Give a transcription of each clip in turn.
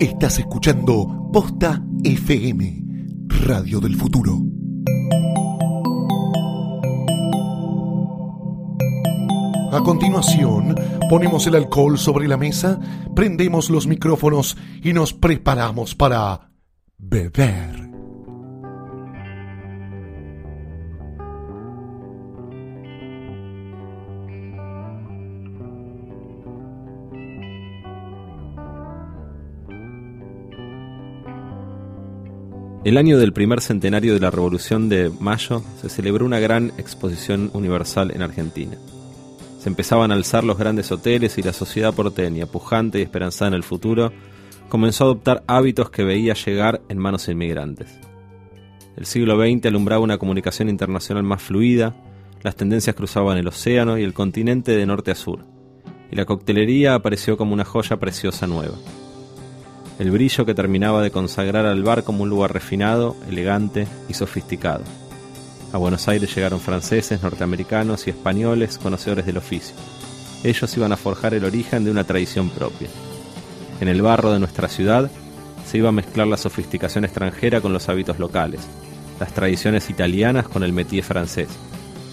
Estás escuchando Posta FM, Radio del Futuro. A continuación, ponemos el alcohol sobre la mesa, prendemos los micrófonos y nos preparamos para beber. El año del primer centenario de la Revolución de Mayo se celebró una gran exposición universal en Argentina. Se empezaban a alzar los grandes hoteles y la sociedad porteña, pujante y esperanzada en el futuro, comenzó a adoptar hábitos que veía llegar en manos inmigrantes. El siglo XX alumbraba una comunicación internacional más fluida, las tendencias cruzaban el océano y el continente de norte a sur, y la coctelería apareció como una joya preciosa nueva el brillo que terminaba de consagrar al bar como un lugar refinado, elegante y sofisticado. A Buenos Aires llegaron franceses, norteamericanos y españoles conocedores del oficio. Ellos iban a forjar el origen de una tradición propia. En el barro de nuestra ciudad se iba a mezclar la sofisticación extranjera con los hábitos locales, las tradiciones italianas con el métier francés,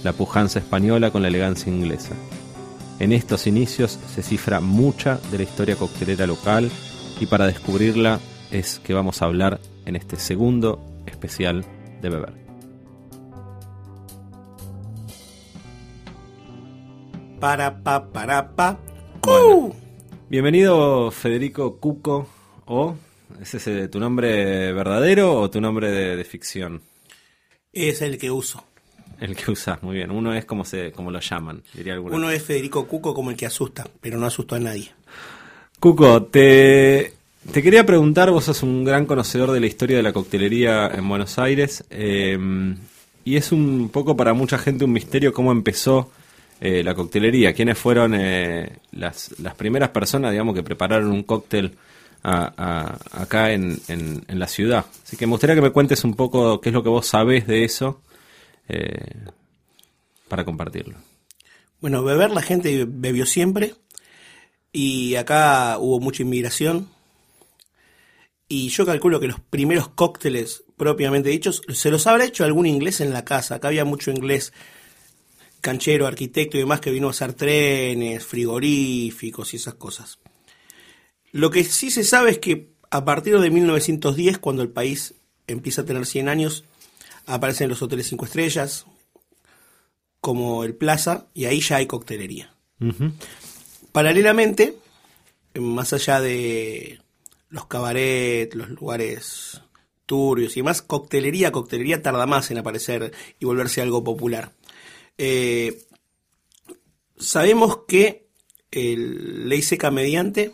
la pujanza española con la elegancia inglesa. En estos inicios se cifra mucha de la historia coctelera local y para descubrirla es que vamos a hablar en este segundo especial de beber. Para pa para pa. Bueno, bienvenido Federico Cuco o ¿es ese tu nombre verdadero o tu nombre de, de ficción? Es el que uso. El que usas, muy bien. Uno es como se como lo llaman, diría alguno. Uno es Federico Cuco como el que asusta, pero no asustó a nadie. Cuco, te, quería preguntar, vos sos un gran conocedor de la historia de la coctelería en Buenos Aires, eh, y es un poco para mucha gente un misterio cómo empezó eh, la coctelería, quiénes fueron eh, las, primeras personas, digamos, que prepararon un cóctel acá en, en- en la ciudad. Así que me gustaría que me cuentes un poco qué es lo que vos sabés de eso eh, para compartirlo. Bueno, beber la gente bebió siempre y acá hubo mucha inmigración y yo calculo que los primeros cócteles propiamente dichos se los habrá hecho algún inglés en la casa. Acá había mucho inglés canchero, arquitecto y demás que vino a hacer trenes, frigoríficos y esas cosas. Lo que sí se sabe es que a partir de 1910, cuando el país empieza a tener 100 años, aparecen los hoteles 5 estrellas, como el Plaza, y ahí ya hay coctelería. Paralelamente, más allá de los cabarets, los lugares turbios y demás, coctelería, coctelería tarda más en aparecer y volverse algo popular. Eh, sabemos que el ley seca mediante,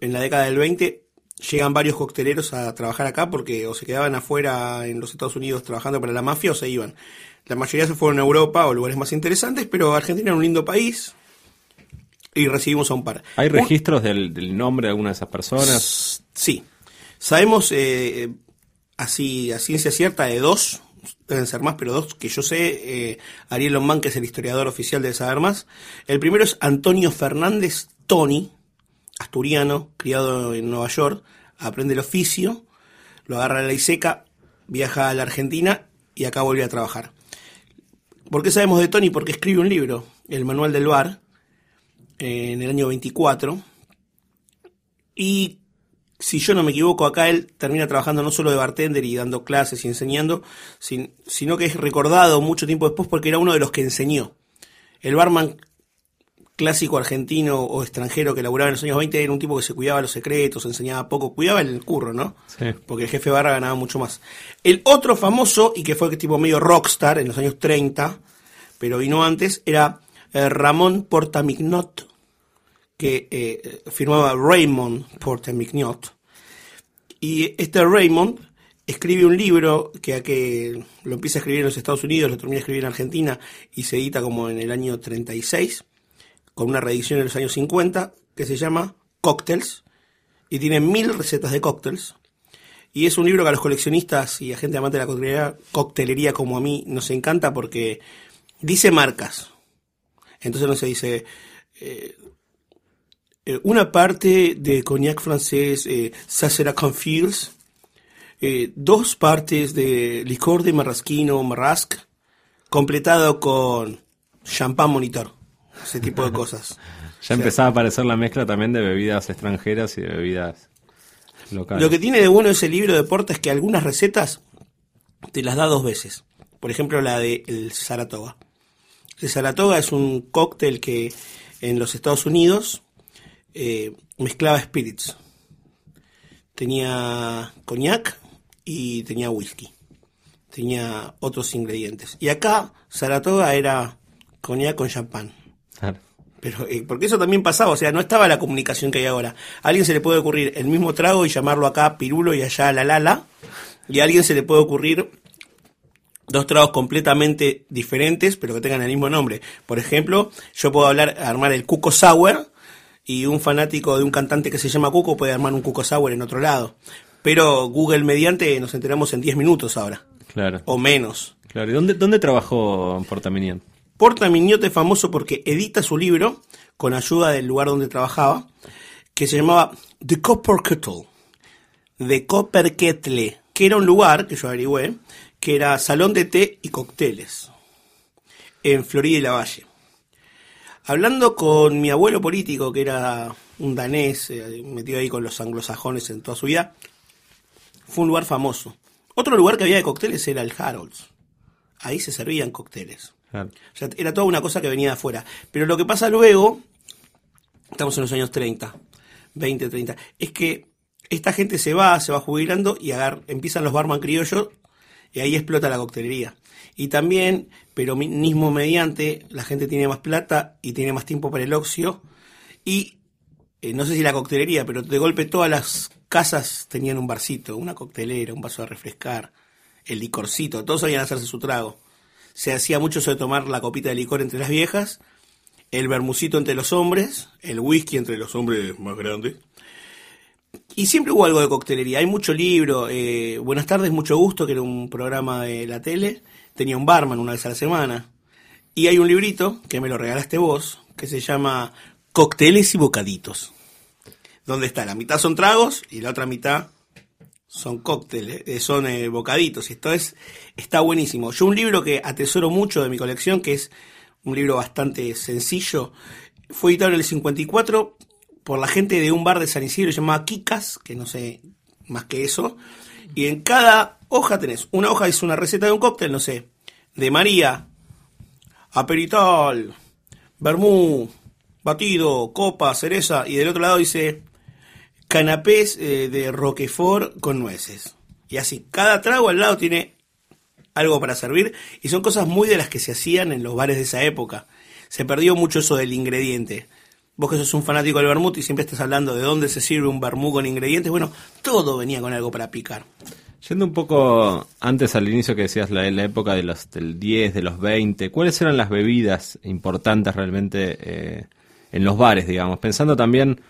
en la década del 20, llegan varios cocteleros a trabajar acá porque o se quedaban afuera en los Estados Unidos trabajando para la mafia o se iban. La mayoría se fueron a Europa o lugares más interesantes, pero Argentina era un lindo país y recibimos a un par. ¿Hay Un- registros del, del nombre de alguna de esas personas? Sí. Sabemos eh, así a ciencia cierta de dos, deben ser más, pero dos que yo sé, eh, Ariel Lomán, que es el historiador oficial de saber más. El primero es Antonio Fernández Tony, asturiano, criado en Nueva York, aprende el oficio, lo agarra la ley seca, viaja a la Argentina y acá vuelve a trabajar. ¿Por qué sabemos de Tony? Porque escribe un libro, El Manual del Bar, eh, en el año 24, y si yo no me equivoco, acá él termina trabajando no solo de bartender y dando clases y enseñando, sin- sino que es recordado mucho tiempo después porque era uno de los que enseñó. El barman clásico argentino o extranjero que laburaba en los años 20 era un tipo que se cuidaba los secretos, enseñaba poco, cuidaba el curro, ¿no? Sí. Porque el jefe barra ganaba mucho más. El otro famoso, y que fue tipo medio rockstar en los años 30, pero vino antes, era eh, Ramón Portamignot, que eh, firmaba Raymond Portamignot. Y este Raymond escribe un libro que, lo empieza a escribir en los Estados Unidos, lo termina de escribir en Argentina y se edita como en el año 36, con una reedición en los años 50, que se llama Cocktails, y tiene mil recetas de cócteles. Y es un libro que a los coleccionistas y a gente amante de la coctelería, coctelería como a mí nos encanta porque dice marcas. Entonces no se dice eh, eh, una parte de cognac francés, eh, Sacera eh, dos partes de licor de marrasquino, marrasc, completado con champán monitor, ese tipo de cosas. Ya empezaba a aparecer la mezcla también de bebidas extranjeras y de bebidas locales. Lo que tiene de bueno ese libro de Porta es que algunas recetas te las da dos veces. Por ejemplo, la de el Saratoga. El Saratoga es un cóctel que en los Estados Unidos eh, mezclaba spirits. Tenía coñac y tenía whisky. Tenía otros ingredientes. Y acá Saratoga era coñac con champán. Claro. Pero, eh, porque eso también pasaba, o sea, no estaba la comunicación que hay ahora. A alguien se le puede ocurrir el mismo trago y llamarlo acá pirulo y allá la lala. Y a alguien se le puede ocurrir dos tragos completamente diferentes, pero que tengan el mismo nombre. Por ejemplo, yo puedo hablar, armar el Cuco Sour y un fanático de un cantante que se llama Cuco puede armar un Cuco Sour en otro lado. Pero Google mediante nos enteramos en 10 minutos ahora, Claro. o menos. claro. ¿Y dónde, dónde trabajó Portaminian? Porta Mignotte es famoso porque edita su libro con ayuda del lugar donde trabajaba, que se llamaba The Copper Kettle, The Copper Kettle, que era un lugar, que yo averigüé, que era salón de té y cócteles, en Florida y la Valle. Hablando con mi abuelo político, que era un danés, eh, metido ahí con los anglosajones en toda su vida, fue un lugar famoso. Otro lugar que había de cócteles era el Harold's. Ahí se servían cócteles. Claro. O sea, era toda una cosa que venía de afuera. Pero lo que pasa luego, estamos en los años 30, 20, 30, es que esta gente se va, se va jubilando y agar- empiezan los barman criollos y ahí explota la coctelería. Y también, pero mi- mismo mediante, la gente tiene más plata y tiene más tiempo para el ocio y eh, no sé si la coctelería, pero de golpe todas las casas tenían un barcito, una coctelera, un vaso de refrescar, el licorcito, todos sabían hacerse su trago. Se hacía mucho eso de tomar la copita de licor entre las viejas, el bermucito entre los hombres, el whisky entre los hombres más grandes. Y siempre hubo algo de coctelería. Hay mucho libro. eh, Buenas tardes, mucho gusto, que era un programa de la tele. Tenía un barman una vez a la semana. Y hay un librito, que me lo regalaste vos, que se llama Cócteles y Bocaditos. Donde está, la mitad son tragos y la otra mitad son cócteles, eh, son eh, bocaditos. Y esto es, está buenísimo. Yo un libro que atesoro mucho de mi colección, que es un libro bastante sencillo, fue editado en el 54 por la gente de un bar de San Isidro llamado Kikas, que no sé más que eso. Y en cada hoja tenés, una hoja es una receta de un cóctel, no sé, de María, aperitol, vermú, batido, copa, cereza, y del otro lado dice canapés eh, de Roquefort con nueces. Y así, cada trago al lado tiene algo para servir y son cosas muy de las que se hacían en los bares de esa época. Se perdió mucho eso del ingrediente. Vos que sos un fanático del vermut y siempre estás hablando de dónde se sirve un vermú con ingredientes, bueno, todo venía con algo para picar. Yendo un poco antes al inicio que decías la, la época de los del 10, de los 20, ¿cuáles eran las bebidas importantes realmente eh, en los bares, digamos? Pensando también,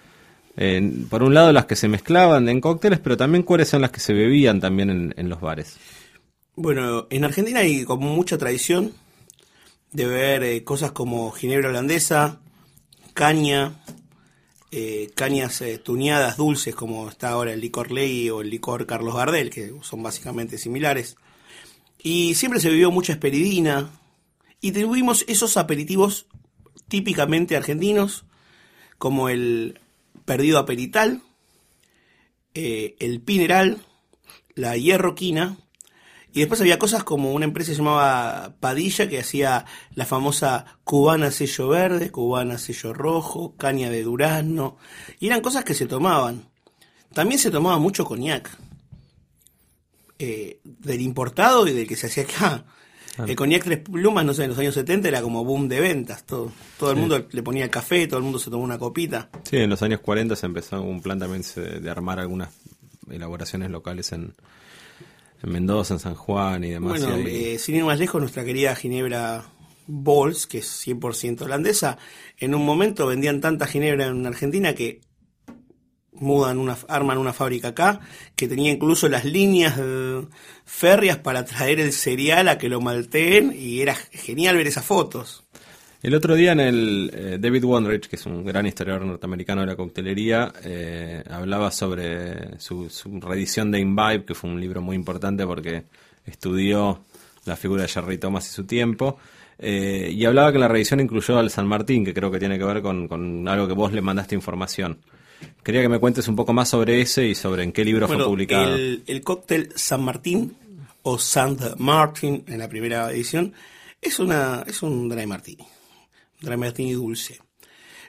en, por un lado, las que se mezclaban en cócteles, pero también cuáles son las que se bebían también en, en los bares. Bueno, en Argentina hay como mucha tradición de beber eh, cosas como ginebra holandesa, caña, eh, cañas eh, tuneadas dulces como está ahora el licor Ley o el licor Carlos Gardel, que son básicamente similares. Y siempre se bebió mucha esperidina y tuvimos esos aperitivos típicamente argentinos como el perdido aperital, eh, el pineral, la hierroquina y después había cosas como una empresa que se llamaba Padilla que hacía la famosa cubana sello verde, cubana sello rojo, caña de durazno. Y eran cosas que se tomaban. También se tomaba mucho coñac. eh, del importado y del que se hacía acá. El coñac tres plumas, no sé, en los años 70 era como boom de ventas. Todo, todo el mundo le ponía café, todo el mundo se tomó una copita. Sí, en los años 40 se empezó un plan también de armar algunas elaboraciones locales en, en Mendoza, en San Juan y demás. Bueno, y eh, sin ir más lejos, nuestra querida Ginebra Bols, que es 100% holandesa, en un momento vendían tanta Ginebra en Argentina que mudan una, arman una fábrica acá, que tenía incluso las líneas eh, férreas para traer el cereal a que lo malteen, y era genial ver esas fotos. El otro día en el eh, David Wondrich, que es un gran historiador norteamericano de la coctelería, eh, hablaba sobre su, su reedición de Imbibe, que fue un libro muy importante porque estudió la figura de Jerry Thomas y su tiempo. eh, y hablaba que la reedición incluyó al San Martín, que creo que tiene que ver con, con algo que vos le mandaste información. Quería que me cuentes un poco más sobre ese y sobre en qué libro Bueno, fue publicado. El, el cóctel San Martín o Saint Martin en la primera edición es una es un dry martini, dry martini dulce.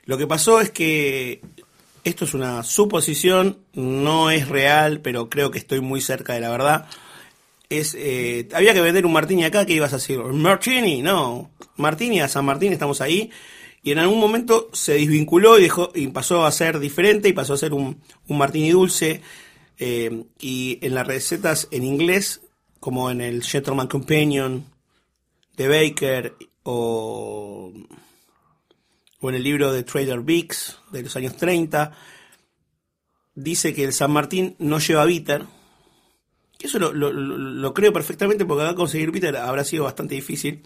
Lo que pasó es que esto es una suposición, no es real, pero creo que estoy muy cerca de la verdad. Es eh, había que vender un martini acá, que ibas a decir? Martini, no, martini a San Martín, estamos ahí. Y en algún momento se desvinculó y y pasó a ser diferente y pasó a ser un, un martini dulce. Eh, y en las recetas en inglés, como en el Gentleman Companion de Baker o, o en el libro de Trader Vicks de los años 30, dice que el San Martín no lleva bitter. Que eso lo, lo- lo- creo perfectamente porque acá conseguir bitter habrá sido bastante difícil.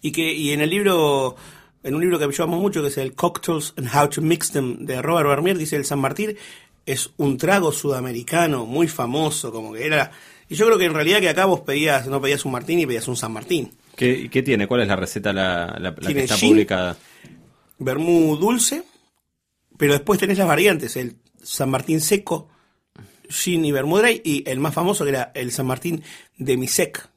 Y que y en el libro en un libro que llevamos mucho que es el Cocktails and How to Mix Them de Robert Vermeer dice el San Martín es un trago sudamericano muy famoso como que era y yo creo que en realidad que acá vos pedías no pedías un martini pedías un San Martín ¿Qué, qué tiene? ¿Cuál es la receta la, la- la que está gin. publicada? Vermú dulce pero después tenés las variantes el San Martín seco gin y vermú dry y el más famoso que era el San Martín de Misec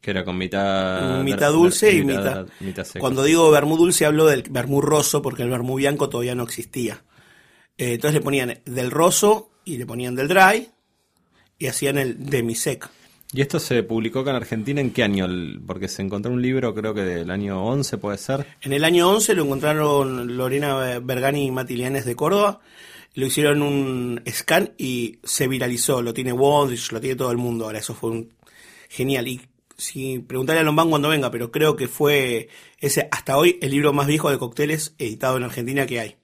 Que era con mitad... mitad dulce y mitad. mitad seco. Cuando digo vermú dulce hablo del vermú roso porque el vermú bianco todavía no existía. Eh, entonces le ponían del roso y le ponían del dry y hacían el demisec. ¿Y esto se publicó acá en Argentina en qué año? Porque se encontró un libro, creo que del año 11, puede ser. En el año 11 lo encontraron Lorena Bergani y Matilianes de Córdoba. Lo hicieron un scan y se viralizó. Lo tiene Wondrich, lo tiene todo el mundo ahora. Eso fue un genial. Y si preguntarle a Lombán cuando venga, pero creo que fue ese hasta hoy el libro más viejo de cócteles editado en Argentina que hay.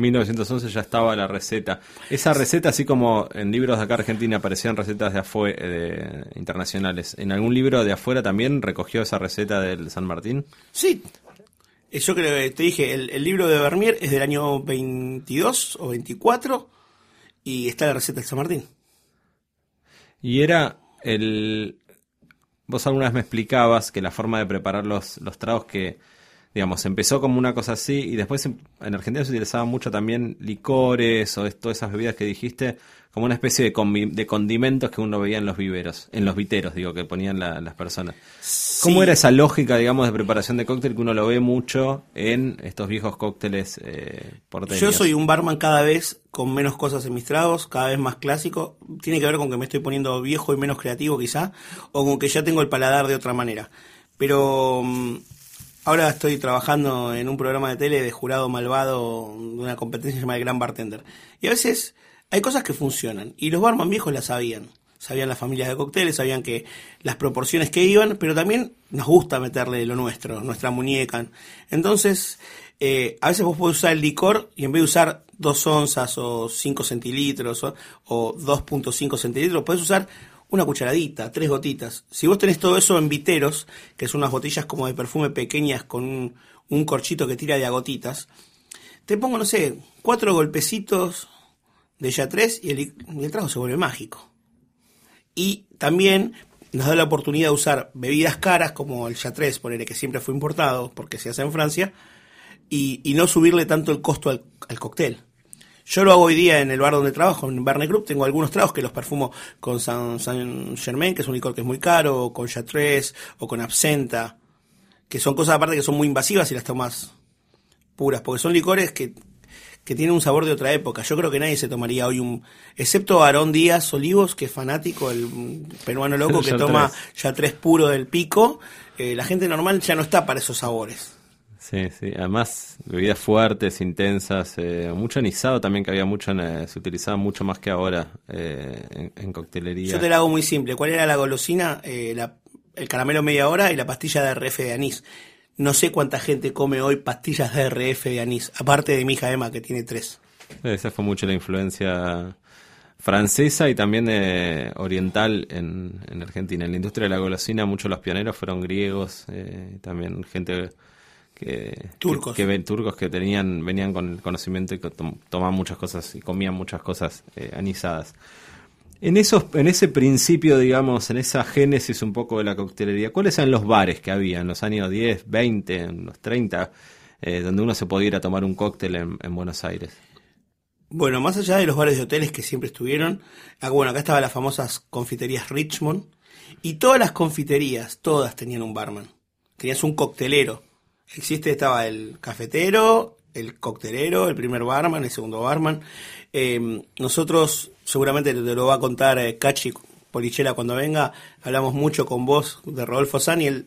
1911 ya estaba la receta. Esa receta, así como en libros de acá Argentina aparecían recetas de afuera, de, internacionales, ¿en algún libro de afuera también recogió esa receta del San Martín? Sí. Eh, Yo creo que te dije, el, el libro de Vermeer es del año 22 o 24 y está la receta del San Martín. Y era el... Vos alguna vez me explicabas que la forma de preparar los, los tragos que, digamos, empezó como una cosa así y después en, en Argentina se utilizaban mucho también licores o todas esas bebidas que dijiste como una especie de, condimentos que uno veía en los viveros, en los viteros, digo, que ponían la- las personas. ¿Cómo era esa lógica, digamos, de preparación de cóctel que uno lo ve mucho en estos viejos cócteles eh, porteños? Yo soy un barman cada vez con menos cosas en mis tragos, cada vez más clásico. Tiene que ver con que me estoy poniendo viejo y menos creativo quizá, o con que ya tengo el paladar de otra manera. Pero mm, ahora estoy trabajando en un programa de tele de jurado malvado de una competencia llamada El Gran Bartender. Y a veces hay cosas que funcionan, y los barman viejos las sabían. Sabían las familias de cócteles, sabían que las proporciones que iban, pero también nos gusta meterle lo nuestro, nuestra muñeca. Entonces, eh, a veces vos podés usar el licor y en vez de usar 2 onzas o 5 centilitros o, o 2.5 centilitros, podés usar una cucharadita, tres gotitas. Si vos tenés todo eso en viteros, que son unas botellas como de perfume pequeñas con un, corchito que tira de a gotitas, te pongo, no sé, cuatro golpecitos de ya tres y el, el trago se vuelve mágico. Y también nos da la oportunidad de usar bebidas caras como el Chatrés, ponele que siempre fue importado porque se hace en Francia, y, no subirle tanto el costo al cóctel. Yo lo hago hoy día en el bar donde trabajo, en Verne Group, tengo algunos tragos que los perfumo con Saint, Saint Germain, que es un licor que es muy caro, o con Chatrés, o con Absenta, que son cosas aparte que son muy invasivas y las tomas puras, porque son licores que, que tienen un sabor de otra época. Yo creo que nadie se tomaría hoy un, excepto Aarón Díaz Olivos, que es fanático, el peruano loco que toma ya tres puro del pico. Eh, la gente normal ya no está para esos sabores. Sí, sí. Además, bebidas fuertes, intensas, eh, mucho anisado también, que había mucho, en, eh, se utilizaba mucho más que ahora eh, en, en coctelería. Yo te la hago muy simple. ¿Cuál era la golosina? Eh, la- el caramelo media hora y la pastilla de RF de anís. No sé cuánta gente come hoy pastillas de RF de anís, aparte de mi hija Emma, que tiene tres. Esa fue mucho la influencia francesa y también eh, oriental en, en Argentina. En la industria de la golosina, muchos de los pioneros fueron griegos, eh, también gente que Turcos. que, turcos que tenían venían con el conocimiento y que tom- tomaban muchas cosas y comían muchas cosas eh, anisadas. En esos en ese principio, digamos, en esa génesis un poco de la coctelería, ¿cuáles eran los bares que había en los años 10, 20, en los 30, eh, donde uno se podía ir a tomar un cóctel en, en Buenos Aires? Bueno, más allá de los bares de hoteles que siempre estuvieron, ah, bueno, acá estaban las famosas confiterías Richmond, y todas las confiterías, todas tenían un barman. Tenías un coctelero. Existe, estaba el cafetero, el coctelero, el primer barman, el segundo barman. Eh, nosotros, seguramente te lo va a contar eh, Cachi Polichela cuando venga, hablamos mucho con vos de Rodolfo Sani, el,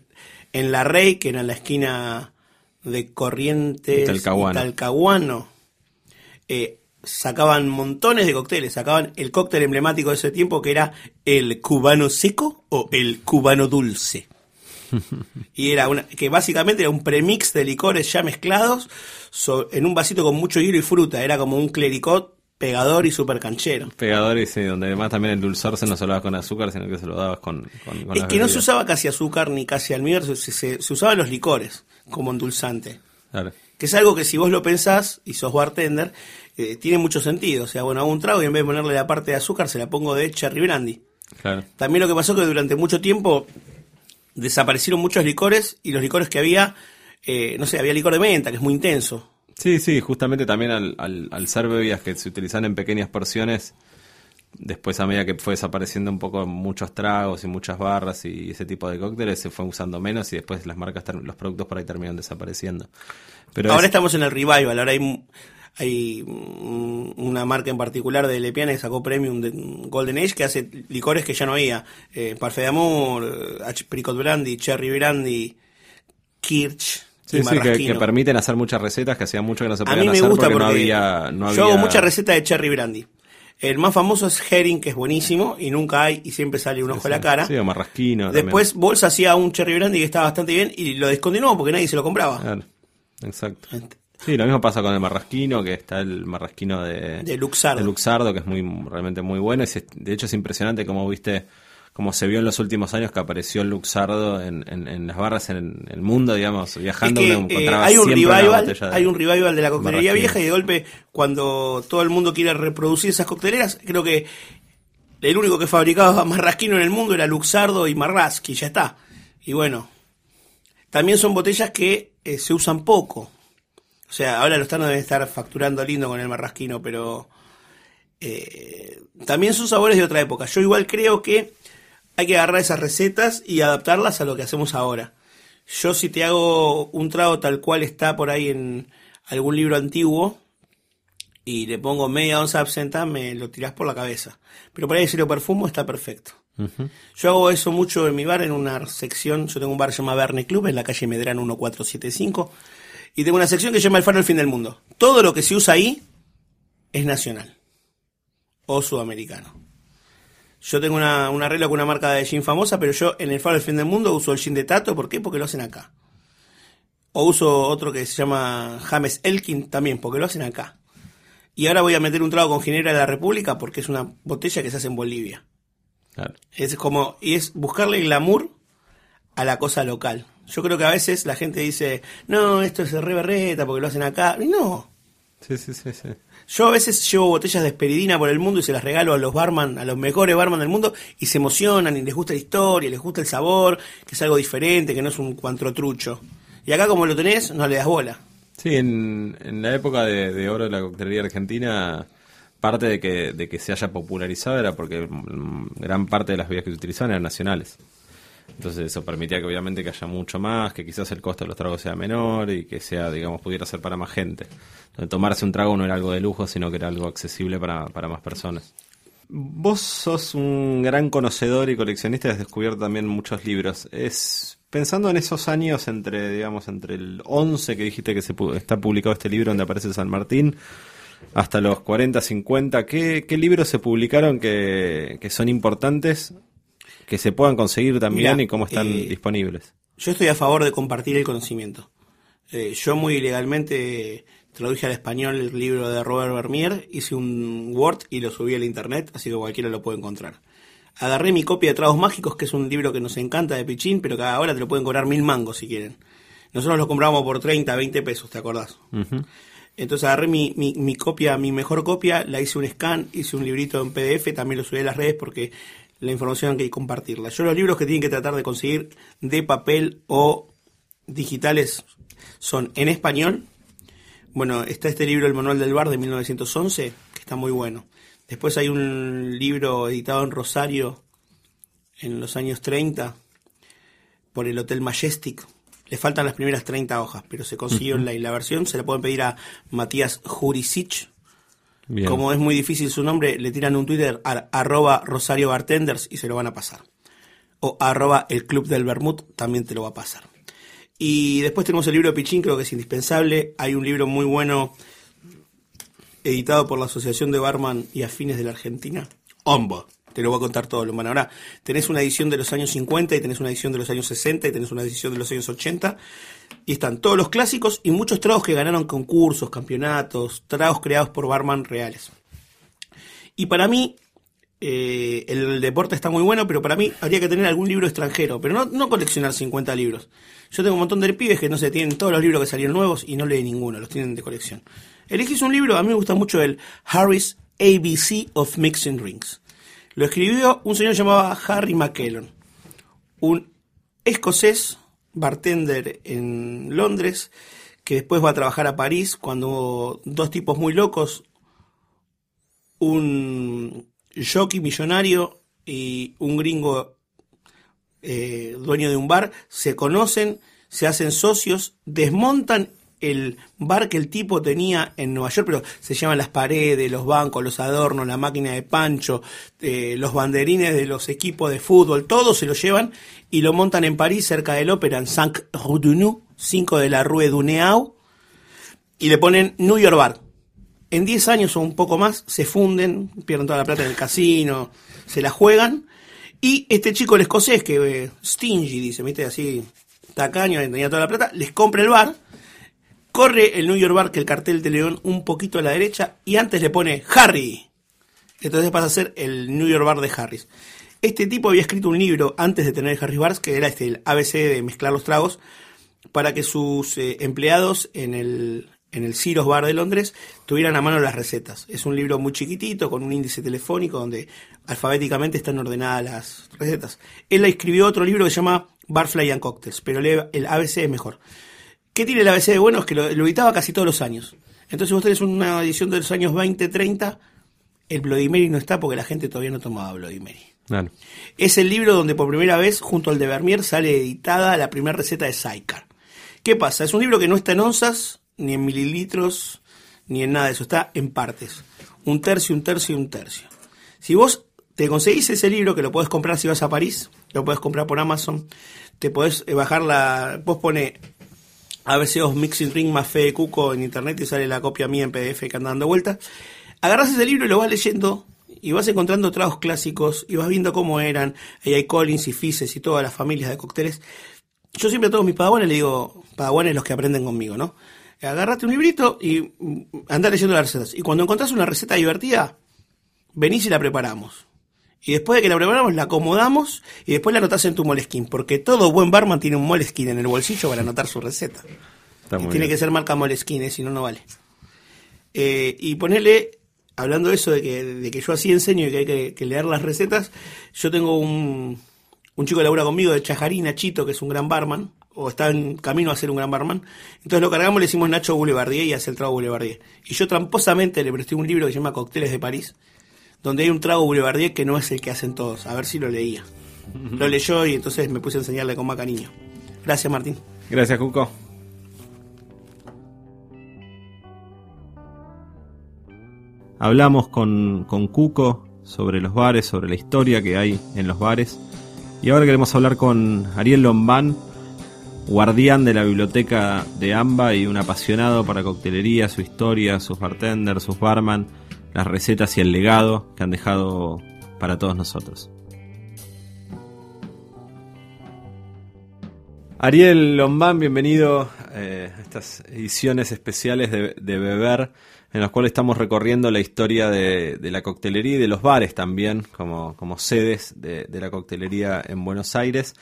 en La Rey, que era en la esquina de Corrientes Talcahuano. Talcahuano eh, sacaban montones de cócteles. Sacaban el cóctel emblemático de ese tiempo que era el cubano seco o el cubano dulce. y era una, que básicamente era un premix de licores ya mezclados so- en un vasito con mucho hielo y fruta. Era como un clericot pegador y super canchero. Pegadores, sí, donde además también el dulzor se no se lo dabas con azúcar, sino que se lo dabas con, con, con Es que no se usaba casi azúcar ni casi almíbar, se, se, se usaban los licores como endulzante. Claro. Que es algo que si vos lo pensás y sos bartender, eh, tiene mucho sentido. O sea, bueno, hago un trago y en vez de ponerle la parte de azúcar, se la pongo de cherry brandy. Claro. También lo que pasó que durante mucho tiempo desaparecieron muchos licores y los licores que había, eh, no sé, había licor de menta, que es muy intenso. Sí, sí, justamente también al, al, al ser bebidas que se utilizan en pequeñas porciones, después a medida que fue desapareciendo un poco muchos tragos y muchas barras y ese tipo de cócteles, se fue usando menos y después las marcas, los productos por ahí terminan desapareciendo. Pero ahora es- estamos en el revival, ahora hay, hay una marca en particular de Lepiana que sacó Premium de Golden Age que hace licores que ya no había. Eh, Parfait d'Amour, eh, Apricot Brandy, Cherry Brandy, Kirch. Sí, sí, que, permiten hacer muchas recetas que hacía mucho que no se A podían mí me hacer gusta porque, porque, no había, no yo hago muchas recetas de cherry brandy. El más famoso es herring, que es buenísimo y nunca hay y siempre sale un ojo a la cara. Sí, o marrasquino. Después Bolsa hacía un cherry brandy que estaba bastante bien y lo descontinuó porque nadie se lo compraba. también. Claro, exacto. Sí, lo mismo pasa con el marrasquino, que está el marrasquino de, De Luxardo. de Luxardo, que es muy realmente muy bueno. Y de hecho es impresionante como viste, como se vio en los últimos años que apareció el Luxardo en, en- en las barras en el mundo, digamos, viajando. Es que, uno eh, hay un revival, de- hay un revival de la coctelería marrasquino. vieja y de golpe cuando todo el mundo quiere reproducir esas cocteleras, creo que el único que fabricaba marrasquino en el mundo era Luxardo y Marrasqui, ya está. Y bueno, también son botellas que eh, se usan poco. O sea, ahora los tanos deben estar facturando lindo con el marrasquino, pero eh, también son sabores de otra época. Yo igual creo que hay que agarrar esas recetas y adaptarlas a lo que hacemos ahora. Yo si te hago un trago tal cual está por ahí en algún libro antiguo y le pongo media onza de absenta, me lo tirás por la cabeza. Pero por ahí si lo perfumo está perfecto. Yo hago eso mucho en mi bar, en una sección, yo tengo un bar que se llama Verne Club, en la calle Medrano 1475, y tengo una sección que se llama El Faro del Fin del Mundo. Todo lo que se usa ahí es nacional o sudamericano. Yo tengo una, un arreglo con una marca de gin famosa, pero yo en el Faro del Fin del Mundo uso el gin de Tato, ¿por qué? Porque lo hacen acá. O uso otro que se llama James Elkin también, porque lo hacen acá. Y ahora voy a meter un trago con Ginebra de la República porque es una botella que se hace en Bolivia. Claro. Es como, y es buscarle glamour a la cosa local. Yo creo que a veces la gente dice, no, esto es re berreta porque lo hacen acá. Y no. Sí, sí, sí, sí. Yo a veces llevo botellas de esperidina por el mundo y se las regalo a los barman, a los mejores barman del mundo, y se emocionan y les gusta la historia, les gusta el sabor, que es algo diferente, que no es un trucho. Y acá como lo tenés, no le das bola. Sí, en, en la época de, de oro de la coctelería argentina, parte de que, de que se haya popularizado era porque gran parte de las bebidas que se utilizaban eran nacionales. Entonces eso permitía que obviamente que haya mucho más, que quizás el costo de los tragos sea menor y que sea, digamos, pudiera ser para más gente. Entonces, tomarse un trago no era algo de lujo, sino que era algo accesible para, para más personas. Vos sos un gran conocedor y coleccionista y has descubierto también muchos libros. Es pensando en esos años entre, digamos, entre el 11 que dijiste que se está publicado este libro donde aparece San Martín hasta los 40, 50, ¿qué, libros se publicaron que son importantes, que se puedan conseguir también Mirá, y cómo están eh, disponibles? Yo estoy a favor de compartir el conocimiento. Eh, yo muy ilegalmente traduje al español el libro de Robert Vermier, hice un Word y lo subí al internet, así que cualquiera lo puede encontrar. Agarré mi copia de Tragos Mágicos, que es un libro que nos encanta de Pichín, pero que ahora te lo pueden cobrar mil mangos si quieren. Nosotros lo comprábamos por 30, 20 pesos, ¿te acordás? Entonces agarré mi, mi, mi, copia, mi mejor copia, la hice un scan, hice un librito en PDF, también lo subí a las redes porque la información hay que compartirla. Yo los libros que tienen que tratar de conseguir de papel o digitales son en español. Bueno, está este libro, El Manual del Bar de 1911, que está muy bueno. Después hay un libro editado en Rosario en los años 30 por el Hotel Majestic. Le faltan las primeras 30 hojas, pero se consiguió la, la versión. Se la pueden pedir a Matías Jurisic. Como es muy difícil su nombre, le tiran un Twitter arroba Rosario Bartenders y se lo van a pasar. O arroba el Club del Bermud también te lo va a pasar. Y después tenemos el libro de Pichín, creo que es indispensable. Hay un libro muy bueno editado por la Asociación de Barman y Afines de la Argentina. Ombo. Te lo voy a contar todo, lo Ahora, tenés una edición de los años 50 y tenés una edición de los años 60 y tenés una edición de los años 80. Y están todos los clásicos y muchos tragos que ganaron concursos, campeonatos, tragos creados por barman reales. Y para mí, eh, el deporte está muy bueno, pero para mí habría que tener algún libro extranjero, pero no, no coleccionar 50 libros. Yo tengo un montón de pibes que no se tienen todos los libros que salieron nuevos y no leen ninguno, los tienen de colección. Elegís un libro, a mí me gusta mucho el Harris ABC of Mixing Drinks. Lo escribió un señor llamado Harry McKellon, un escocés bartender en Londres que después va a trabajar a París cuando dos tipos muy locos, un jockey millonario y un gringo eh, dueño de un bar, se conocen, se hacen socios, desmontan el bar que el tipo tenía en Nueva York, pero se llaman las paredes, los bancos, los adornos, la máquina de pancho, eh, los banderines de los equipos de fútbol, todo se lo llevan y lo montan en París, cerca del ópera, en Saint-Rue du 5 de la Rue du Neau, y le ponen New York Bar. En 10 años o un poco más se funden, pierden toda la plata en el casino, se la juegan, y este chico, el escocés, que eh, Stingy, dice, ¿viste? Así, tacaño, tenía toda la plata, les compra el bar Corre el New York Bar, que el cartel de León, un poquito a la derecha, y antes le pone Harry. Entonces pasa a ser el New York Bar de Harris. Este tipo había escrito un libro antes de tener Harry Bars, que era este, el ABC de mezclar los tragos, para que sus eh, empleados en el, en el Ciros Bar de Londres tuvieran a mano las recetas. Es un libro muy chiquitito, con un índice telefónico, donde alfabéticamente están ordenadas las recetas. Él escribió otro libro que se llama Barfly and Cocktails, pero el ABC es mejor. ¿Qué tiene el ABC de bueno? Es que lo, editaba casi todos los años. Entonces vos tenés una edición de los años 20, 30, el Bloody Mary no está porque la gente todavía no tomaba Bloody Mary. Es el libro donde por primera vez, junto al de Vermeer, sale editada la primera receta de Sycar. ¿Qué pasa? Es un libro que no está en onzas, ni en mililitros, ni en nada de eso. Está en partes. Un tercio, un tercio y un tercio. Si vos te conseguís ese libro, que lo podés comprar si vas a París, lo podés comprar por Amazon, te podés bajar la... Vos pone ABC os Mixing Ring más Fe de Cuco en internet y sale la copia mía en PDF que anda dando vueltas. Agarras ese libro y lo vas leyendo y vas encontrando tragos clásicos y vas viendo cómo eran. Ahí hay Collins y Fises y todas las familias de cócteles. Yo siempre a todos mis padawanes le digo, padawanes los que aprenden conmigo, ¿no? Agarrate un librito y andá leyendo las recetas. Y cuando encontrás una receta divertida, venís y la preparamos. Y después de que la preparamos, la acomodamos y después la anotás en tu moleskin. Porque todo buen barman tiene un moleskin en el bolsillo para anotar su receta. tiene que ser marca moleskin, eh, si no, no vale. Eh, y ponerle, hablando de eso, de que, de que yo así enseño y que hay que, leer las recetas, yo tengo un, un chico que labura conmigo de Chajarina, Chito, que es un gran barman, o está en camino a ser un gran barman. Entonces lo cargamos, le decimos Nacho Boulevardier y hace el trago Boulevardier. Y yo tramposamente le presté un libro que se llama Cócteles de París donde hay un trago Boulevardier que no es el que hacen todos. A ver si lo leía. Lo leyó y entonces me puse a enseñarle con más cariño. Gracias, Martín. Gracias, Cuco. Hablamos con, con Cuco sobre los bares, sobre la historia que hay en los bares. Y ahora queremos hablar con Ariel Lombán, guardián de la biblioteca de AMBA y un apasionado para coctelería, su historia, sus bartenders, sus barman las recetas y el legado que han dejado para todos nosotros. Ariel Lombán, bienvenido eh, a estas ediciones especiales de, Beber, en las cuales estamos recorriendo la historia de, la coctelería y de los bares también, como, sedes de, de, la coctelería en Buenos Aires.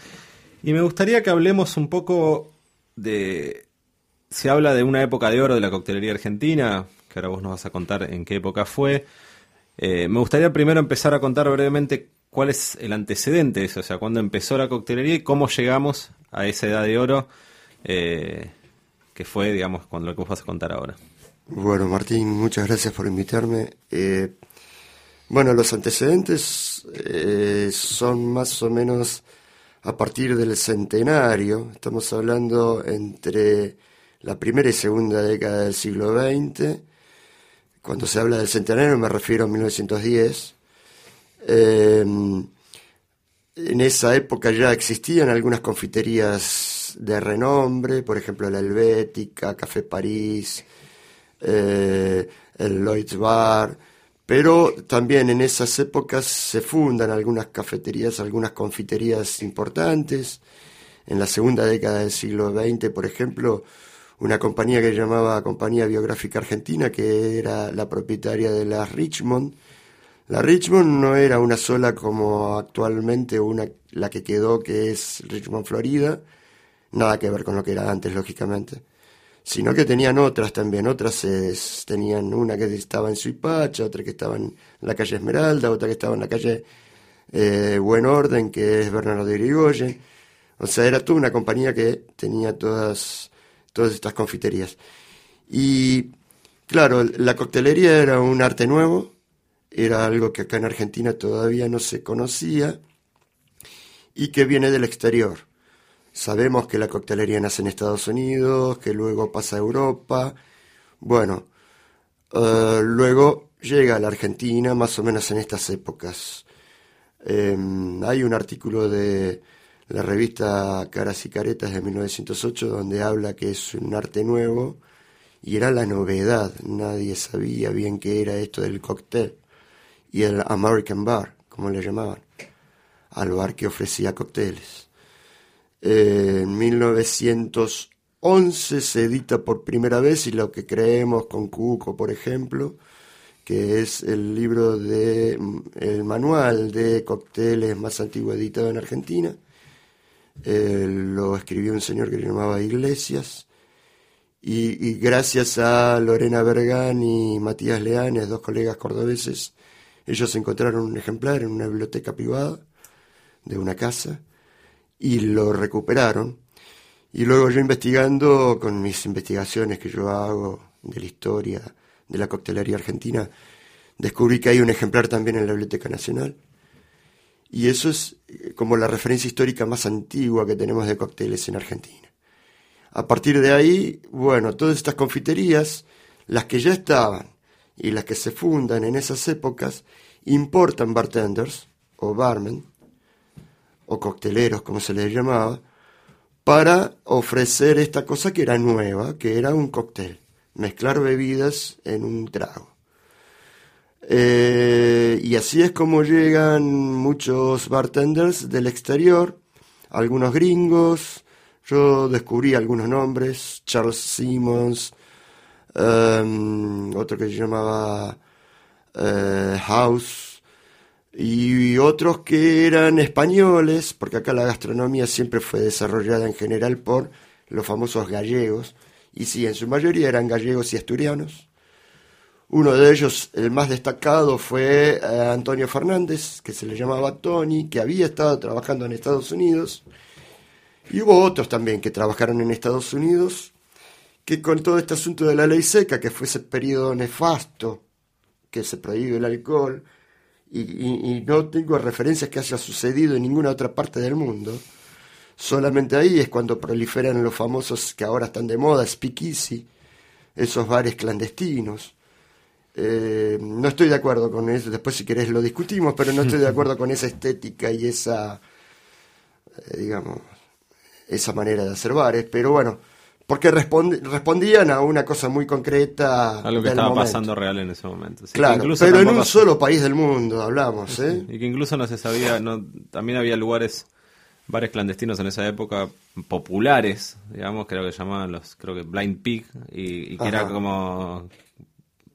Y me gustaría que hablemos un poco de... Se habla de una época de oro de la coctelería argentina, que ahora vos nos vas a contar en qué época fue. Eh, me gustaría primero empezar a contar brevemente cuál es el antecedente de eso, o sea, cuándo empezó la coctelería y cómo llegamos a esa edad de oro, eh, que fue, digamos, cuando lo que vos vas a contar ahora. Bueno, Martín, muchas gracias por invitarme. Eh, bueno, los antecedentes son más o menos a partir del centenario, estamos hablando entre la primera y segunda década del siglo XX, cuando se habla del centenario me refiero a 1910. Eh, en esa época ya existían algunas confiterías de renombre, por ejemplo la Helvética, Café París, eh, el Lloyd's Bar, pero también en esas épocas se fundan algunas cafeterías, algunas confiterías importantes. En la segunda década del siglo XX, por ejemplo, una compañía que se llamaba Compañía Biográfica Argentina, que era la propietaria de la Richmond. La Richmond no era una sola como actualmente una, la que quedó, que es Richmond, Florida, nada que ver con lo que era antes, lógicamente, sino que tenían otras también, otras tenían una que estaba en Suipacha, otra que estaba en la calle Esmeralda, otra que estaba en la calle eh, Buen Orden, que es Bernardo de Irigoyen. O sea, era toda una compañía que tenía todas todas estas confiterías. Y claro, la coctelería era un arte nuevo, era algo que acá en Argentina todavía no se conocía y que viene del exterior. Sabemos que la coctelería nace en Estados Unidos, que luego pasa a Europa. Bueno, eh, luego llega a la Argentina más o menos en estas épocas. Em, hay un artículo de la revista Caras y Caretas de 1908, donde habla que es un arte nuevo y era la novedad. Nadie sabía bien qué era esto del cóctel y el American Bar, como le llamaban, al bar que ofrecía cócteles. en 1911 se edita por primera vez y lo que creemos con Cuco, por ejemplo, que es el libro de el manual de cócteles más antiguo editado en Argentina eh, lo escribió un señor que se llamaba Iglesias, y, gracias a Lorena Bergán y Matías Leanes, dos colegas cordobeses, ellos encontraron un ejemplar en una biblioteca privada de una casa y lo recuperaron. Y luego yo investigando con mis investigaciones que yo hago de la historia de la coctelería argentina, descubrí que hay un ejemplar también en la Biblioteca Nacional y eso es eh, como la referencia histórica más antigua que tenemos de cócteles en Argentina. A partir de ahí, bueno, todas estas confiterías, las que ya estaban y las que se fundan en esas épocas, importan bartenders o barmen o cocteleros, como se les llamaba, para ofrecer esta cosa que era nueva, que era un cóctel, mezclar bebidas en un trago. Eh, y así es como llegan muchos bartenders del exterior, algunos gringos. Yo descubrí algunos nombres, Charles Simmons, em, otro que se llamaba eh, House, y otros que eran españoles, porque acá la gastronomía siempre fue desarrollada en general por los famosos gallegos, y sí, en su mayoría eran gallegos y asturianos. Uno de ellos, el más destacado, fue eh, Antonio Fernández, que se le llamaba Tony, que había estado trabajando en Estados Unidos. Y hubo otros también que trabajaron en Estados Unidos, que con todo este asunto de la ley seca, que fue ese periodo nefasto, que se prohíbe el alcohol, y, no tengo referencias que haya sucedido en ninguna otra parte del mundo, solamente ahí es cuando proliferan los famosos que ahora están de moda, speakeasy, esos bares clandestinos eh, no estoy de acuerdo con eso, después si querés lo discutimos, pero no estoy de acuerdo con esa estética y esa, eh, digamos, esa manera de hacer bares, pero bueno, porque respondían a una cosa muy concreta. A lo que estaba pasando real en ese momento. claro, pero en un solo país del mundo hablamos, ¿eh? Y que incluso no se sabía, no, también había lugares, bares clandestinos en esa época populares, digamos, creo que llamaban los, creo que Blind Pig, y, y que era como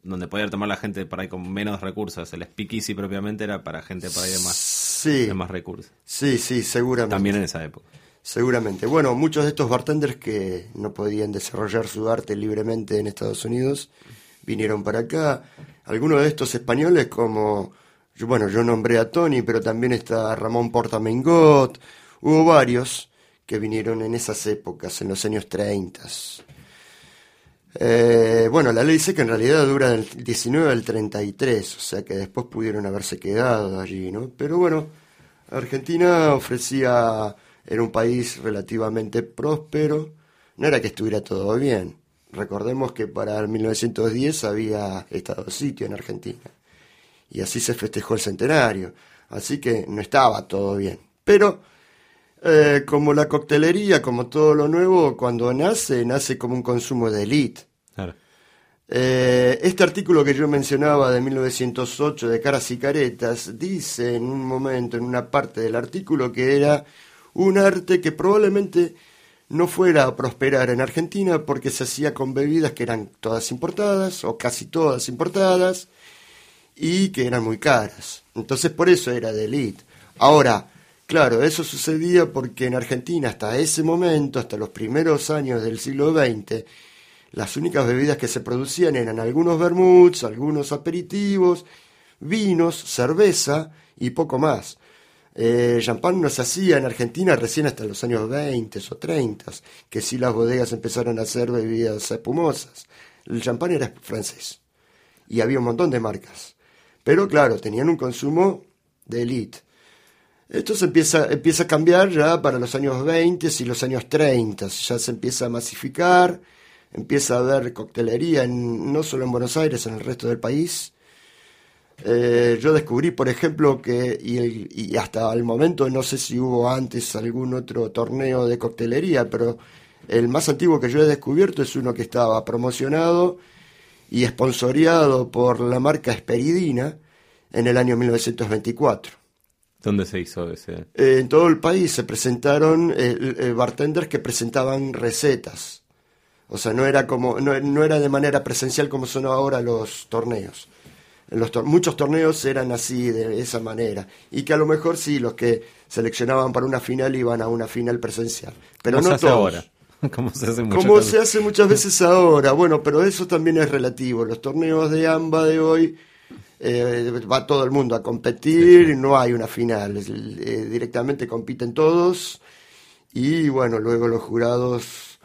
donde podía tomar la gente por ahí con menos recursos. El speakeasy propiamente era para gente por ahí de más, de más recursos. Sí, sí, seguramente. También en esa época. Seguramente. Bueno, muchos de estos bartenders que no podían desarrollar su arte libremente en Estados Unidos vinieron para acá. Algunos de estos españoles como, bueno, yo nombré a Tony, pero también está Ramón Portamengot. Hubo varios que vinieron en esas épocas, en los años 30. Eh, bueno, la ley que en realidad dura del 19 al 33, o sea que después pudieron haberse quedado allí, ¿no? Pero bueno, Argentina ofrecía era un país relativamente próspero, no era que estuviera todo bien. Recordemos que para el 1910 había estado sitio en Argentina y así se festejó el centenario, así que no estaba todo bien. Pero eh, como la coctelería, como todo lo nuevo, cuando nace, nace como un consumo de élite. Eh, este artículo que yo mencionaba de 1908 de Caras y Caretas dice en un momento, en una parte del artículo, que era un arte que probablemente no fuera a prosperar en Argentina porque se hacía con bebidas que eran todas importadas o casi todas importadas y que eran muy caras. Entonces por eso era de élite. Ahora, claro, eso sucedía porque en Argentina hasta ese momento, hasta los primeros años del siglo XX, las únicas bebidas que se producían eran algunos vermuts, algunos aperitivos, vinos, cerveza y poco más. Eh, champán no se hacía en Argentina recién hasta los años 20 o 30, que sí las bodegas empezaron a hacer bebidas espumosas. El champán era francés y había un montón de marcas. Pero claro, tenían un consumo de élite. Esto se empieza, empieza a cambiar ya para los años 20 y los años 30. Ya se empieza a masificar, empieza a haber coctelería no solo en Buenos Aires, en el resto del país. Eh, yo descubrí, por ejemplo, que, y, hasta el momento no sé si hubo antes algún otro torneo de coctelería, pero el más antiguo que yo he descubierto es uno que estaba promocionado y esponsoreado por la marca Esperidina en el año 1924. ¿Dónde se hizo ese? Eh, en todo el país se presentaron eh, bartenders que presentaban recetas. O sea, no era como no, no era de manera presencial como son ahora los torneos los muchos torneos eran así, de esa manera. Y que a lo mejor sí, los que seleccionaban para una final iban a una final presencial. Pero no se ahora. Como se hace, Como se hace muchas veces ahora. Bueno, pero eso también es relativo. Los torneos de AMBA de hoy eh, va todo el mundo a competir, no hay una final. Eh, directamente compiten todos. Y bueno, luego los jurados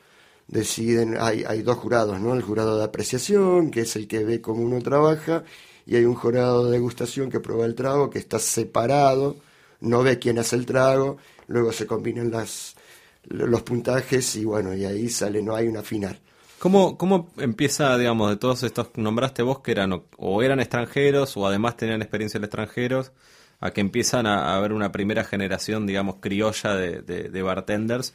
deciden, hay, hay dos jurados, ¿no? El jurado de apreciación, que es el que ve cómo uno trabaja, y hay un jurado de degustación que prueba el trago, que está separado, no ve quién hace el trago, luego se combinan las, los puntajes y bueno, y ahí sale, no hay una final. ¿Cómo, ¿Cómo empieza, digamos, de todos estos que nombraste vos que eran o, eran extranjeros o además tenían experiencia en extranjeros, a que empiezan a, haber una primera generación, digamos, criolla de, de, bartenders,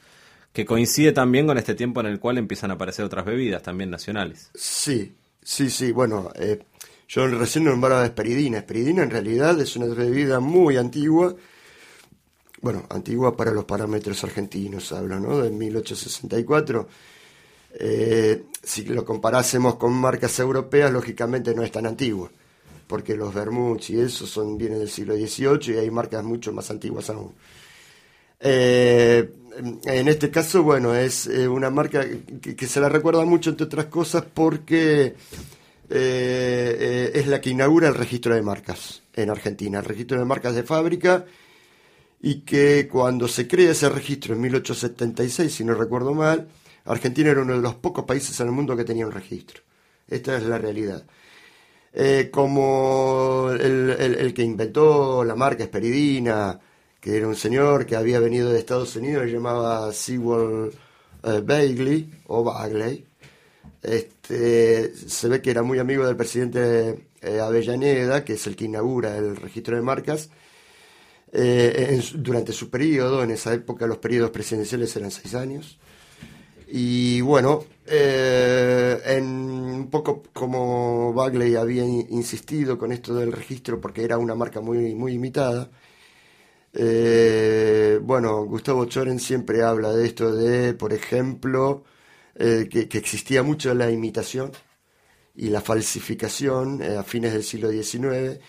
que coincide también con este tiempo en el cual empiezan a aparecer otras bebidas también nacionales? Sí, sí, sí, bueno, eh, yo recién nombraba esperidina. Esperidina en realidad es una bebida muy antigua. Bueno, antigua para los parámetros argentinos, hablo, ¿no? De 1864. Eh, si lo comparásemos con marcas europeas, lógicamente no es tan antigua, porque los vermuts y eso son, vienen del siglo XVIII y hay marcas mucho más antiguas aún. Eh, en este caso, bueno, es eh, una marca que, se la recuerda mucho, entre otras cosas, porque es la que inaugura el registro de marcas en Argentina, el registro de marcas de fábrica, y que cuando se crea ese registro en 1876, si no recuerdo mal, Argentina era uno de los pocos países en el mundo que tenía un registro. Esta es la realidad. Eh, como el, que inventó la marca Esperidina, que era un señor que había venido de Estados Unidos, se llamaba Sewell Bagley o Bagley, este, se ve que era muy amigo del presidente eh, Avellaneda, que es el que inaugura el registro de marcas. Eh, durante su periodo, en esa época los periodos presidenciales eran seis años. Y bueno, eh, en un poco como Bagley había insistido con esto del registro porque era una marca muy, muy imitada, bueno, Gustavo Choren siempre habla de esto de, por ejemplo, eh, que, existía mucho la imitación y la falsificación eh, a fines del siglo XIX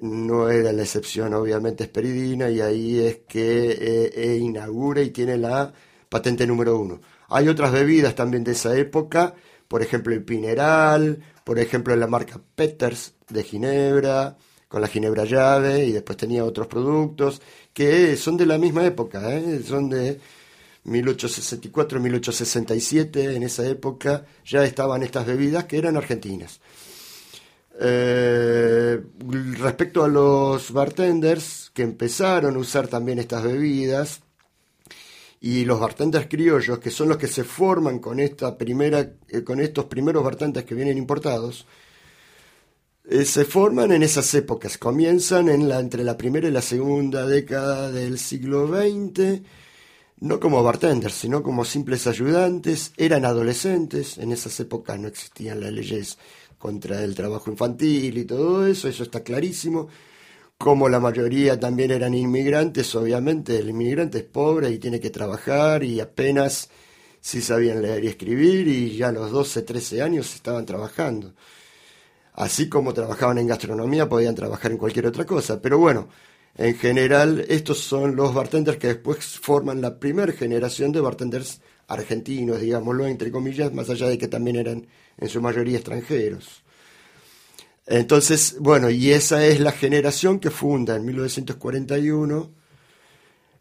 no era la excepción, obviamente, Esperidina, y ahí es que eh, eh, inaugura y tiene la patente número uno. Hay otras bebidas también de esa época, por ejemplo el Pineral, por ejemplo la marca Peters de Ginebra, con la Ginebra llave, y después tenía otros productos que son de la misma época, ¿eh? son de 1864-1867, en esa época ya estaban estas bebidas que eran argentinas. Eh, respecto a los bartenders que empezaron a usar también estas bebidas y los bartenders criollos que son los que se forman con esta primera eh, con estos primeros bartenders que vienen importados eh, se forman en esas épocas comienzan en la entre la primera y la segunda década del siglo XX no como bartenders sino como simples ayudantes eran adolescentes en esas épocas no existían las leyes contra el trabajo infantil y todo eso, eso está clarísimo. Como la mayoría también eran inmigrantes, obviamente el inmigrante es pobre y tiene que trabajar y apenas si sabían leer y escribir y ya a los 12, 13 años estaban trabajando. Así como trabajaban en gastronomía, podían trabajar en cualquier otra cosa. Pero bueno, en general estos son los bartenders que después forman la primera generación de bartenders argentinos, digámoslo, entre comillas, más allá de que también eran en su mayoría extranjeros. Entonces, bueno, y esa es la generación que funda en 1941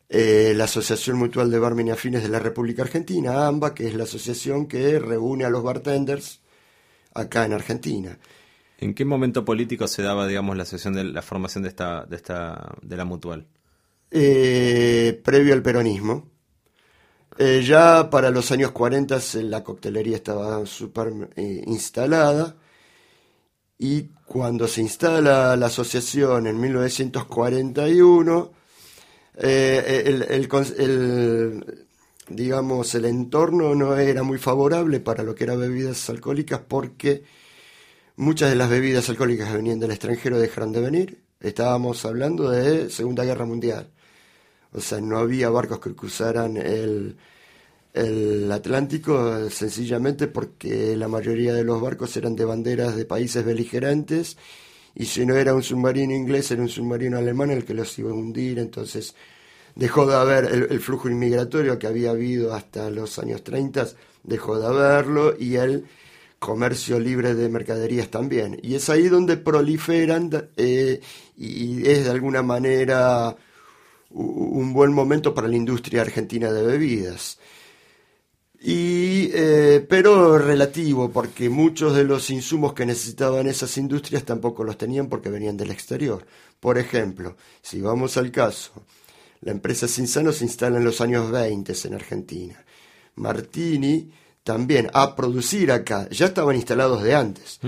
eh, la Asociación Mutual de Barmen y Afines de la República Argentina, AMBA, que es la asociación que reúne a los bartenders acá en Argentina. ¿En qué momento político se daba, digamos, la sesión de la formación de esta, de esta, de la mutual? Eh, previo al peronismo. Eh, ya para los años 40 la coctelería estaba súper eh, instalada y cuando se instala la asociación en 1941, eh, el, el, digamos, el entorno no era muy favorable para lo que eran bebidas alcohólicas porque muchas de las bebidas alcohólicas que venían del extranjero dejaron de venir. Estábamos hablando de Segunda Guerra Mundial. O sea, no había barcos que cruzaran el, el Atlántico sencillamente porque la mayoría de los barcos eran de banderas de países beligerantes y si no era un submarino inglés era un submarino alemán el que los iba a hundir, entonces dejó de haber el, flujo inmigratorio que había habido hasta los años 30, dejó de haberlo y el comercio libre de mercaderías también. Y es ahí donde proliferan eh, y es de alguna manera un buen momento para la industria argentina de bebidas. Y, eh, pero relativo, porque muchos de los insumos que necesitaban esas industrias tampoco los tenían porque venían del exterior. Por ejemplo, si vamos al caso, la empresa Cinzano se instala en los años 20 en Argentina. Martini también a producir acá. Ya estaban instalados de antes.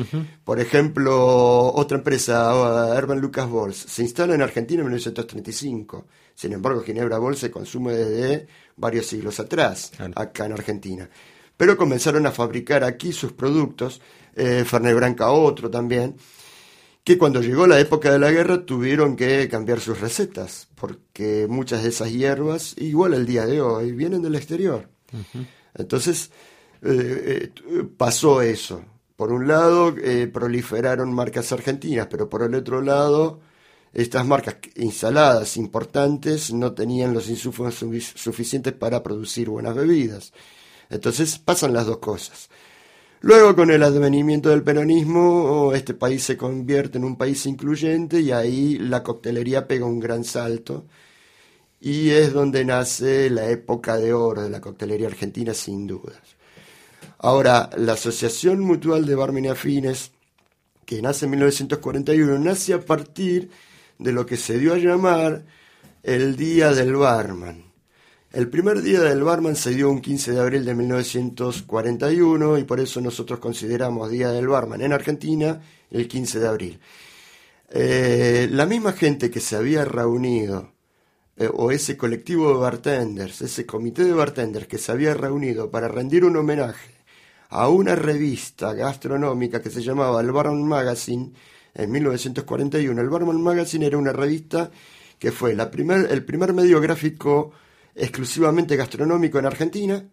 Por ejemplo, otra empresa, Herman Lucas Bols, se instala en Argentina en 1935. Sin embargo, Ginebra Bols se consume desde varios siglos atrás, acá en Argentina. Pero comenzaron a fabricar aquí sus productos, eh, Fernet Branca otro también, que cuando llegó la época de la guerra tuvieron que cambiar sus recetas, porque muchas de esas hierbas, igual el día de hoy, vienen del exterior. Entonces, eh, eh, pasó eso. Por un lado, eh, proliferaron marcas argentinas, pero por el otro lado, estas marcas instaladas importantes no tenían los insumos suficientes para producir buenas bebidas. Entonces pasan las dos cosas. Luego, con el advenimiento del peronismo, este país se convierte en un país incluyente y ahí la coctelería pega un gran salto. Y es donde nace la época de oro de la coctelería argentina, sin dudas. Ahora, la Asociación Mutual de Barmen Afines, que nace en 1941, nace a partir de lo que se dio a llamar el Día del Barman. El primer Día del Barman se dio un 15 de abril de 1941 y por eso nosotros consideramos Día del Barman en Argentina el 15 de abril. Eh, la misma gente que se había reunido, eh, o ese colectivo de bartenders, ese comité de bartenders que se había reunido para rendir un homenaje a una revista gastronómica que se llamaba el Barman Magazine en 1941. El Barman Magazine era una revista que fue la primer, el primer medio gráfico exclusivamente gastronómico en Argentina,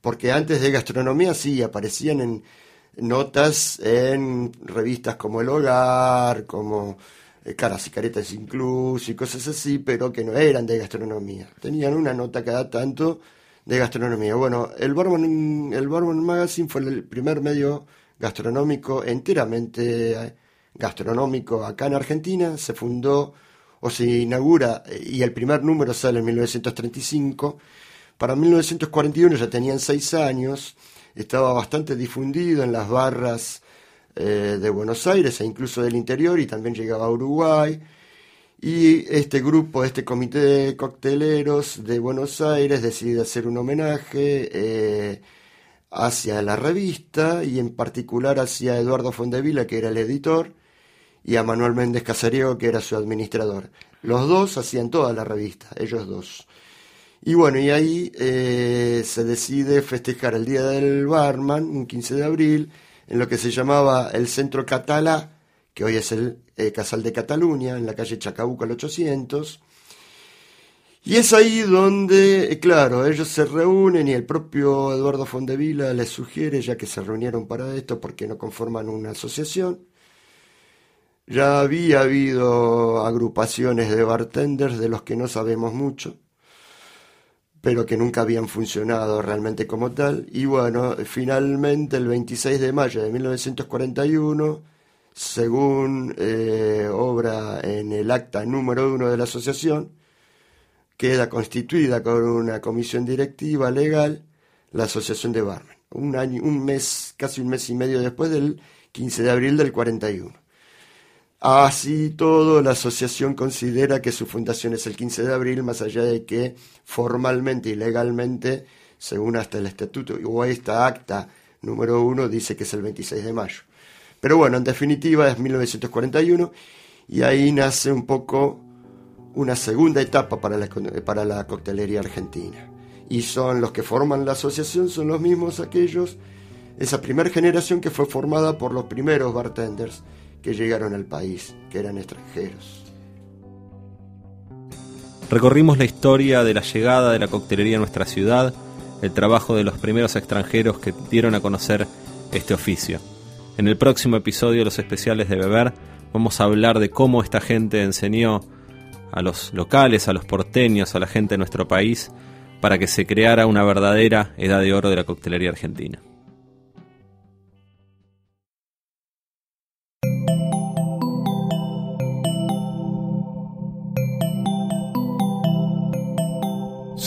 porque antes de gastronomía sí aparecían en notas en revistas como El Hogar, como eh, caras y caretas incluso y cosas así, pero que no eran de gastronomía. Tenían una nota cada tanto de gastronomía. Bueno, el Bourbon, el Bourbon Magazine fue el primer medio gastronómico enteramente gastronómico acá en Argentina. Se fundó o se inaugura eh, y el primer número sale en 1935. Para 1941 ya tenían seis años, estaba bastante difundido en las barras eh, de Buenos Aires e incluso del interior y también llegaba a Uruguay. Y este grupo, este comité de cocteleros de Buenos Aires decide hacer un homenaje eh, hacia la revista y en particular hacia Eduardo Fondevila, que era el editor, y a Manuel Méndez Casariego, que era su administrador. Los dos hacían toda la revista, ellos dos. Y bueno, y ahí eh, se decide festejar el Día del Barman, un 15 de abril, en lo que se llamaba el Centro Catalá, que hoy es el eh, Casal de Cataluña, en la calle Chacabuco al 800. Y es ahí donde, eh, claro, ellos se reúnen y el propio Eduardo Fondevila les sugiere, ya que se reunieron para esto, porque no conforman una asociación. Ya había habido agrupaciones de bartenders de los que no sabemos mucho, pero que nunca habían funcionado realmente como tal. Y bueno, finalmente el 26 de mayo de 1941, según eh, obra en el acta número uno de la asociación, queda constituida con una comisión directiva legal la Asociación de Barman. Un año, un mes, casi un mes y medio después del 15 de abril del 41. Así todo, la asociación considera que su fundación es el 15 de abril, más allá de que formalmente y legalmente, según hasta el estatuto o esta acta número uno, dice que es el 26 de mayo. Pero bueno, en definitiva es 1941 y ahí nace un poco una segunda etapa para la, para la coctelería argentina. Y son los que forman la asociación, son los mismos aquellos, esa primera generación que fue formada por los primeros bartenders que llegaron al país, que eran extranjeros. Recorrimos la historia de la llegada de la coctelería a nuestra ciudad, el trabajo de los primeros extranjeros que dieron a conocer este oficio. En el próximo episodio de los especiales de Beber vamos a hablar de cómo esta gente enseñó a los locales, a los porteños, a la gente de nuestro país, para que se creara una verdadera edad de oro de la coctelería argentina.